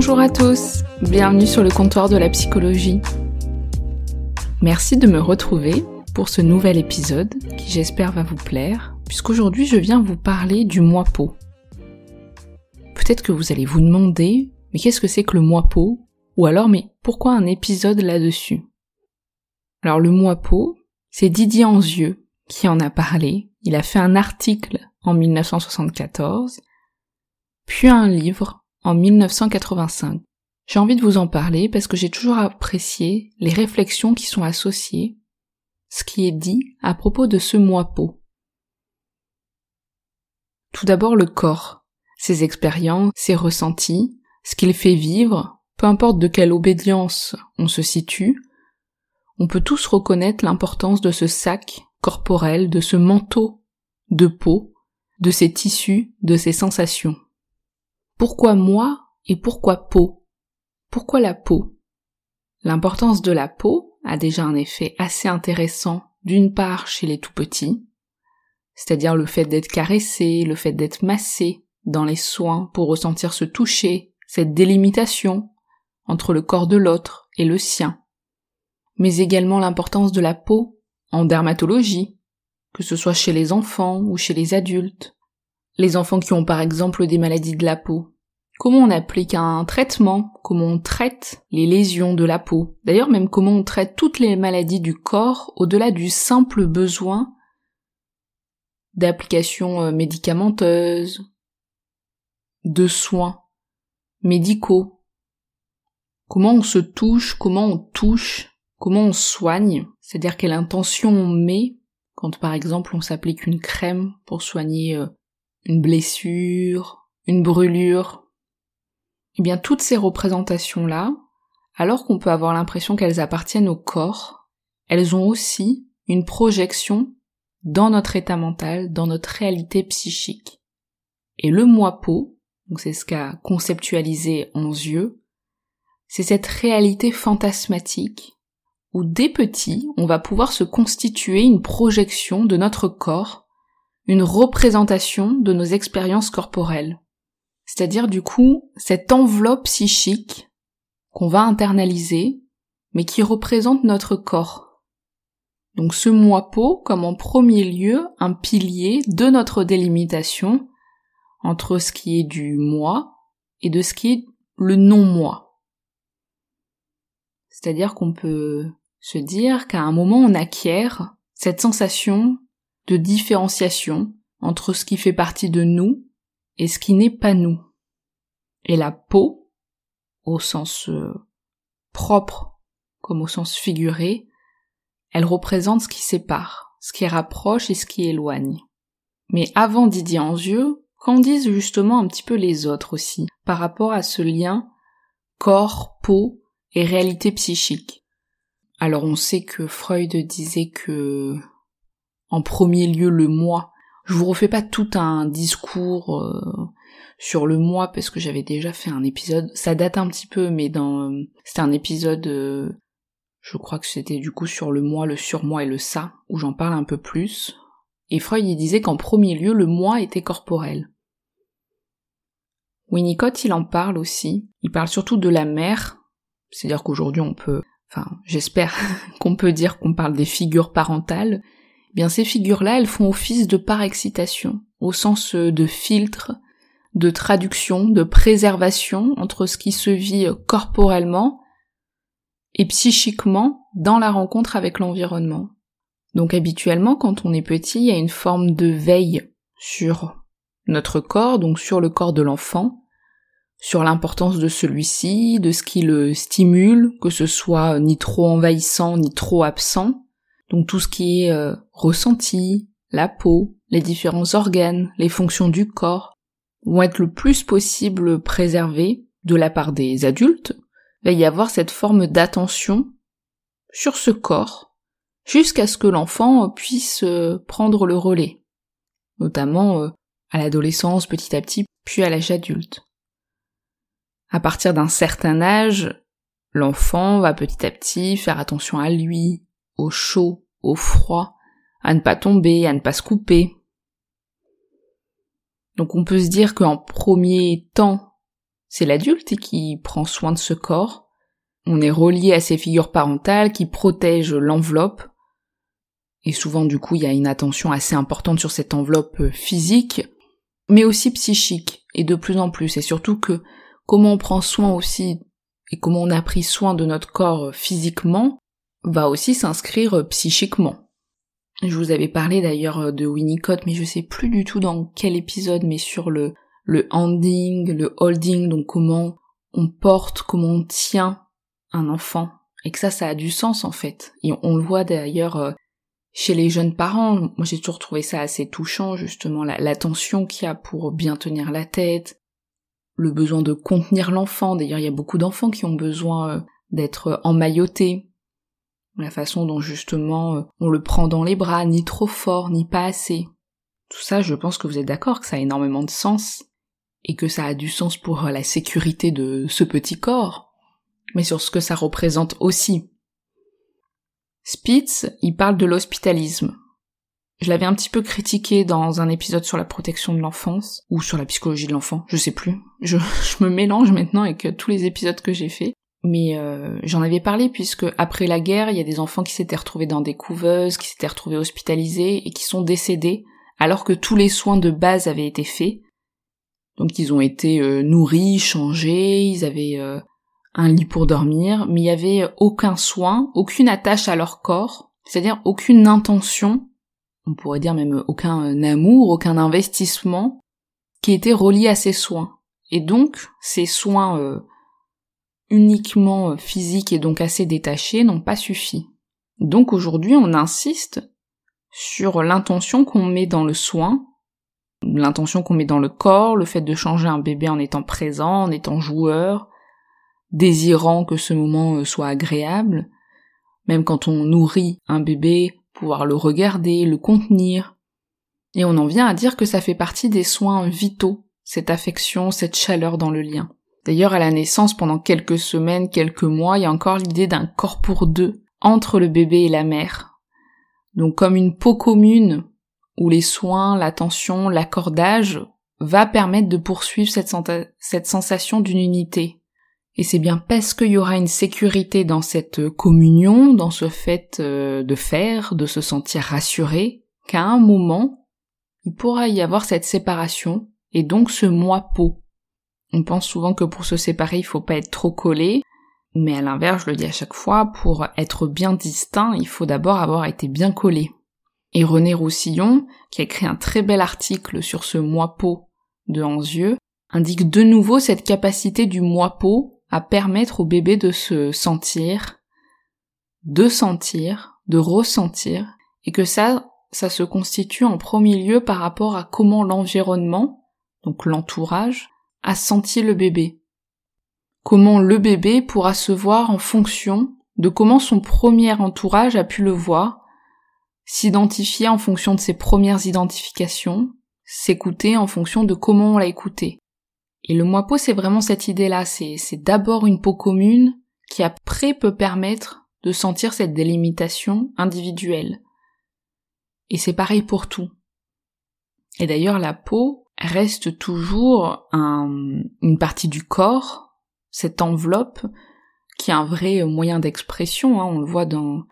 Bonjour à tous, bienvenue sur le comptoir de la psychologie. Merci de me retrouver pour ce nouvel épisode qui j'espère va vous plaire, puisqu'aujourd'hui je viens vous parler du pot. Peut-être que vous allez vous demander, mais qu'est-ce que c'est que le pot? Ou alors, mais pourquoi un épisode là-dessus? Alors le pot, c'est Didier Anzieux qui en a parlé. Il a fait un article en 1974, puis un livre en 1985. J'ai envie de vous en parler parce que j'ai toujours apprécié les réflexions qui sont associées, ce qui est dit à propos de ce mois pot. Tout d'abord le corps, ses expériences, ses ressentis, ce qu'il fait vivre, peu importe de quelle obédience on se situe, on peut tous reconnaître l'importance de ce sac corporel, de ce manteau de peau, de ses tissus, de ses sensations. Pourquoi moi et pourquoi peau? Pourquoi la peau? L'importance de la peau a déjà un effet assez intéressant d'une part chez les tout petits, c'est-à-dire le fait d'être caressé, le fait d'être massé dans les soins pour ressentir ce toucher, cette délimitation entre le corps de l'autre et le sien, mais également l'importance de la peau en dermatologie, que ce soit chez les enfants ou chez les adultes, les enfants qui ont par exemple des maladies de la peau. Comment on applique un traitement, comment on traite les lésions de la peau? D'ailleurs même comment on traite toutes les maladies du corps au-delà du simple besoin d'applications euh, médicamenteuses, de soins médicaux. Comment on se touche, comment on touche, comment on soigne, c'est-à-dire quelle intention on met quand par exemple on s'applique une crème pour soigner euh, une blessure, une brûlure, eh bien toutes ces représentations-là, alors qu'on peut avoir l'impression qu'elles appartiennent au corps, elles ont aussi une projection dans notre état mental, dans notre réalité psychique. Et le moi peau, donc c'est ce qu'a conceptualisé yeux, c'est cette réalité fantasmatique où dès petit, on va pouvoir se constituer une projection de notre corps une représentation de nos expériences corporelles. C'est-à-dire du coup cette enveloppe psychique qu'on va internaliser, mais qui représente notre corps. Donc ce moi peau comme en premier lieu un pilier de notre délimitation entre ce qui est du moi et de ce qui est le non-moi. C'est-à-dire qu'on peut se dire qu'à un moment on acquiert cette sensation de différenciation entre ce qui fait partie de nous et ce qui n'est pas nous. Et la peau, au sens euh, propre comme au sens figuré, elle représente ce qui sépare, ce qui rapproche et ce qui éloigne. Mais avant Didier Anzieux, qu'en disent justement un petit peu les autres aussi, par rapport à ce lien corps, peau et réalité psychique? Alors on sait que Freud disait que en premier lieu le moi. Je vous refais pas tout un discours euh, sur le moi parce que j'avais déjà fait un épisode. Ça date un petit peu, mais dans c'était un épisode, euh, je crois que c'était du coup sur le moi, le surmoi et le ça, où j'en parle un peu plus. Et Freud il disait qu'en premier lieu le moi était corporel. Winnicott il en parle aussi. Il parle surtout de la mère, c'est-à-dire qu'aujourd'hui on peut, enfin j'espère qu'on peut dire qu'on parle des figures parentales, eh bien ces figures-là, elles font office de par-excitation, au sens euh, de filtre, de traduction, de préservation entre ce qui se vit euh, corporellement et psychiquement dans la rencontre avec l'environnement. Donc habituellement, quand on est petit, il y a une forme de veille sur notre corps, donc sur le corps de l'enfant, sur l'importance de celui-ci, de ce qui le stimule, que ce soit ni trop envahissant ni trop absent. Donc tout ce qui est euh, ressenti, la peau, les différents organes, les fonctions du corps vont être le plus possible préservés de la part des adultes. Il va y avoir cette forme d'attention sur ce corps jusqu'à ce que l'enfant puisse euh, prendre le relais, notamment euh, à l'adolescence petit à petit, puis à l'âge adulte. À partir d'un certain âge, l'enfant va petit à petit faire attention à lui, au chaud, au froid, à ne pas tomber, à ne pas se couper. Donc on peut se dire qu'en premier temps, c'est l'adulte qui prend soin de ce corps. On est relié à ces figures parentales qui protègent l'enveloppe. Et souvent du coup il y a une attention assez importante sur cette enveloppe physique, mais aussi psychique, et de plus en plus. Et surtout que comment on prend soin aussi et comment on a pris soin de notre corps physiquement va aussi s'inscrire psychiquement. Je vous avais parlé d'ailleurs de Winnicott, mais je sais plus du tout dans quel épisode, mais sur le, le handing, le holding, donc comment on porte, comment on tient un enfant. Et que ça, ça a du sens en fait. Et on, le voit d'ailleurs euh, chez les jeunes parents. Moi j'ai toujours trouvé ça assez touchant, justement, l'attention qu'il y a pour bien tenir la tête, le besoin de contenir l'enfant. D'ailleurs, il y a beaucoup d'enfants qui ont besoin euh, d'être emmaillotés. La façon dont justement euh, on le prend dans les bras, ni trop fort, ni pas assez. Tout ça, je pense que vous êtes d'accord que ça a énormément de sens et que ça a du sens pour euh, la sécurité de ce petit corps, mais sur ce que ça représente aussi. Spitz, il parle de l'hospitalisme. Je l'avais un petit peu critiqué dans un épisode sur la protection de l'enfance, ou sur la psychologie de l'enfant, je sais plus. Je, je, me mélange maintenant avec tous les épisodes que j'ai faits. Mais euh, j'en avais parlé puisque après la guerre, il y a des enfants qui s'étaient retrouvés dans des couveuses, qui s'étaient retrouvés hospitalisés et qui sont décédés alors que tous les soins de base avaient été faits. Donc ils ont été euh, nourris, changés, ils avaient euh, un lit pour dormir, mais il n'y avait aucun soin, aucune attache à leur corps, c'est-à-dire aucune intention on pourrait dire même aucun amour, aucun investissement qui était relié à ces soins. Et donc, ces soins uniquement physiques et donc assez détachés n'ont pas suffi. Donc aujourd'hui, on insiste sur l'intention qu'on met dans le soin, l'intention qu'on met dans le corps, le fait de changer un bébé en étant présent, en étant joueur, désirant que ce moment euh, soit agréable, même quand on nourrit un bébé, pouvoir le regarder, le contenir. Et on en vient à dire que ça fait partie des soins vitaux, cette affection, cette chaleur dans le lien. D'ailleurs, à la naissance, pendant quelques semaines, quelques mois, il y a encore l'idée d'un corps pour deux, entre le bébé et la mère. Donc comme une peau commune, où les soins, l'attention, l'accordage va permettre de poursuivre cette, sensation d'une unité, et c'est bien parce qu'il y aura une sécurité dans cette communion, dans ce fait euh, de faire, de se sentir rassuré, qu'à un moment, il pourra y avoir cette séparation, et donc ce moi-peau. On pense souvent que pour se séparer, il faut pas être trop collé, mais à l'inverse, je le dis à chaque fois, pour être bien distinct, il faut d'abord avoir été bien collé. Et René Roussillon, qui a écrit un très bel article sur ce moi-peau de Anzieux, indique de nouveau cette capacité du moi-peau à permettre au bébé de se sentir, de sentir, de ressentir, et que ça, ça se constitue en premier lieu par rapport à comment l'environnement, donc l'entourage, a senti le bébé. Comment le bébé pourra se voir en fonction de comment son premier entourage a pu le voir, s'identifier en fonction de ses premières identifications, s'écouter en fonction de comment on l'a écouté. Et le moi-peau, c'est vraiment cette idée-là. C'est, d'abord une peau commune qui après peut permettre de sentir cette délimitation individuelle. Et c'est pareil pour tout. Et d'ailleurs, la peau reste toujours une partie du corps, cette enveloppe, qui est un vrai moyen d'expression. Hein. on le voit dans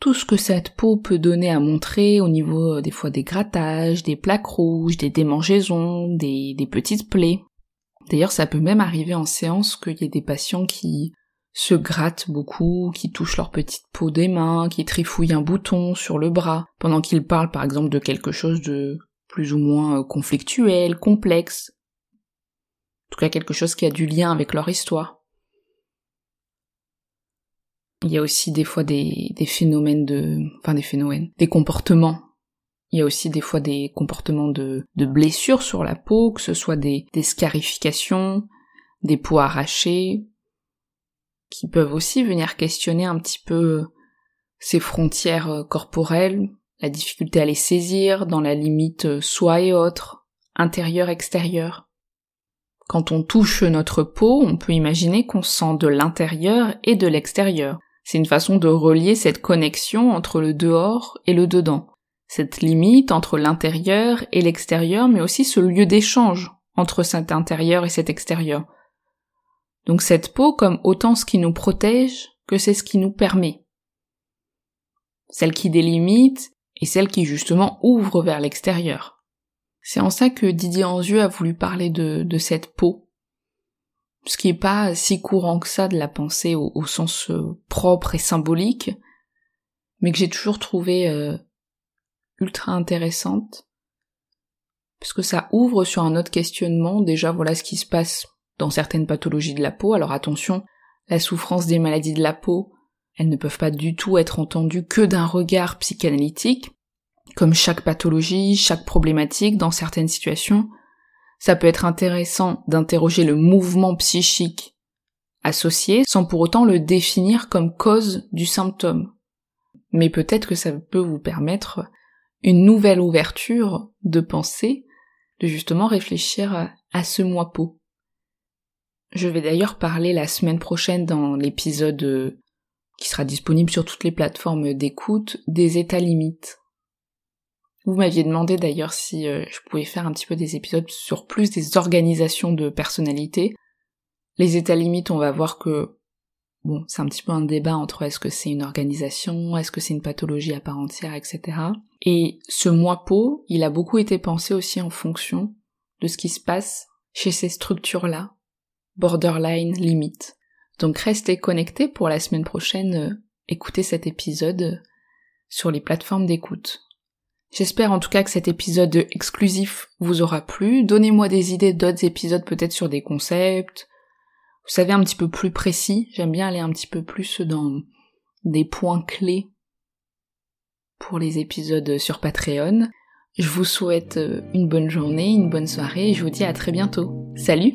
tout ce que cette peau peut donner à montrer au niveau des fois des grattages, des plaques rouges, des démangeaisons, des petites plaies. D'ailleurs, ça peut même arriver en séance qu'il y ait des patients qui se grattent beaucoup, qui touchent leur petite peau des mains, qui trifouillent un bouton sur le bras, pendant qu'ils parlent par exemple de quelque chose de plus ou moins euh, conflictuel, complexe. En tout cas quelque chose qui a du lien avec leur histoire. Il y a aussi des fois des, phénomènes de... enfin des phénomènes, des comportements. Il y a aussi des fois des comportements de, blessures sur la peau, que ce soit des, scarifications, des peaux arrachées, qui peuvent aussi venir questionner un petit peu ces frontières euh, corporelles, la difficulté à les saisir dans la limite euh, soi et autre, intérieur-extérieur. Quand on touche notre peau, on peut imaginer qu'on sent de l'intérieur et de l'extérieur. C'est une façon de relier cette connexion entre le dehors et le dedans. Cette limite entre l'intérieur et l'extérieur, mais aussi ce lieu d'échange entre cet intérieur et cet extérieur. Donc cette peau comme autant ce qui nous protège que c'est ce qui nous permet. Celle qui délimite et celle qui justement ouvre vers l'extérieur. C'est en ça que Didier Anzieux a voulu parler de, cette peau, ce qui est pas si courant que ça de la penser au, sens euh, propre et symbolique, mais que j'ai toujours trouvé euh, ultra intéressante, parce que ça ouvre sur un autre questionnement, déjà voilà ce qui se passe dans certaines pathologies de la peau, alors attention, la souffrance des maladies de la peau, elles ne peuvent pas du tout être entendues que d'un regard psychanalytique, comme chaque pathologie, chaque problématique dans certaines situations, ça peut être intéressant d'interroger le mouvement psychique associé sans pour autant le définir comme cause du symptôme. Mais peut-être que ça peut vous permettre une nouvelle ouverture de pensée, de justement réfléchir à ce mois peau. Je vais d'ailleurs parler la semaine prochaine dans l'épisode euh, qui sera disponible sur toutes les plateformes d'écoute des états limites. Vous m'aviez demandé d'ailleurs si euh, je pouvais faire un petit peu des épisodes sur plus des organisations de personnalité. Les états limites, on va voir que bon, c'est un petit peu un débat entre est-ce que c'est une organisation, est-ce que c'est une pathologie à part entière, etc. Et ce mois peau, il a beaucoup été pensé aussi en fonction de ce qui se passe chez ces structures-là, borderline limite. Donc restez connectés pour la semaine prochaine euh, écouter cet épisode euh, sur les plateformes d'écoute. J'espère en tout cas que cet épisode exclusif vous aura plu. Donnez-moi des idées d'autres épisodes peut-être sur des concepts. Vous savez un petit peu plus précis. J'aime bien aller un petit peu plus dans des points clés pour les épisodes sur Patreon. Je vous souhaite euh, une bonne journée, une bonne soirée et je vous dis à très bientôt. Salut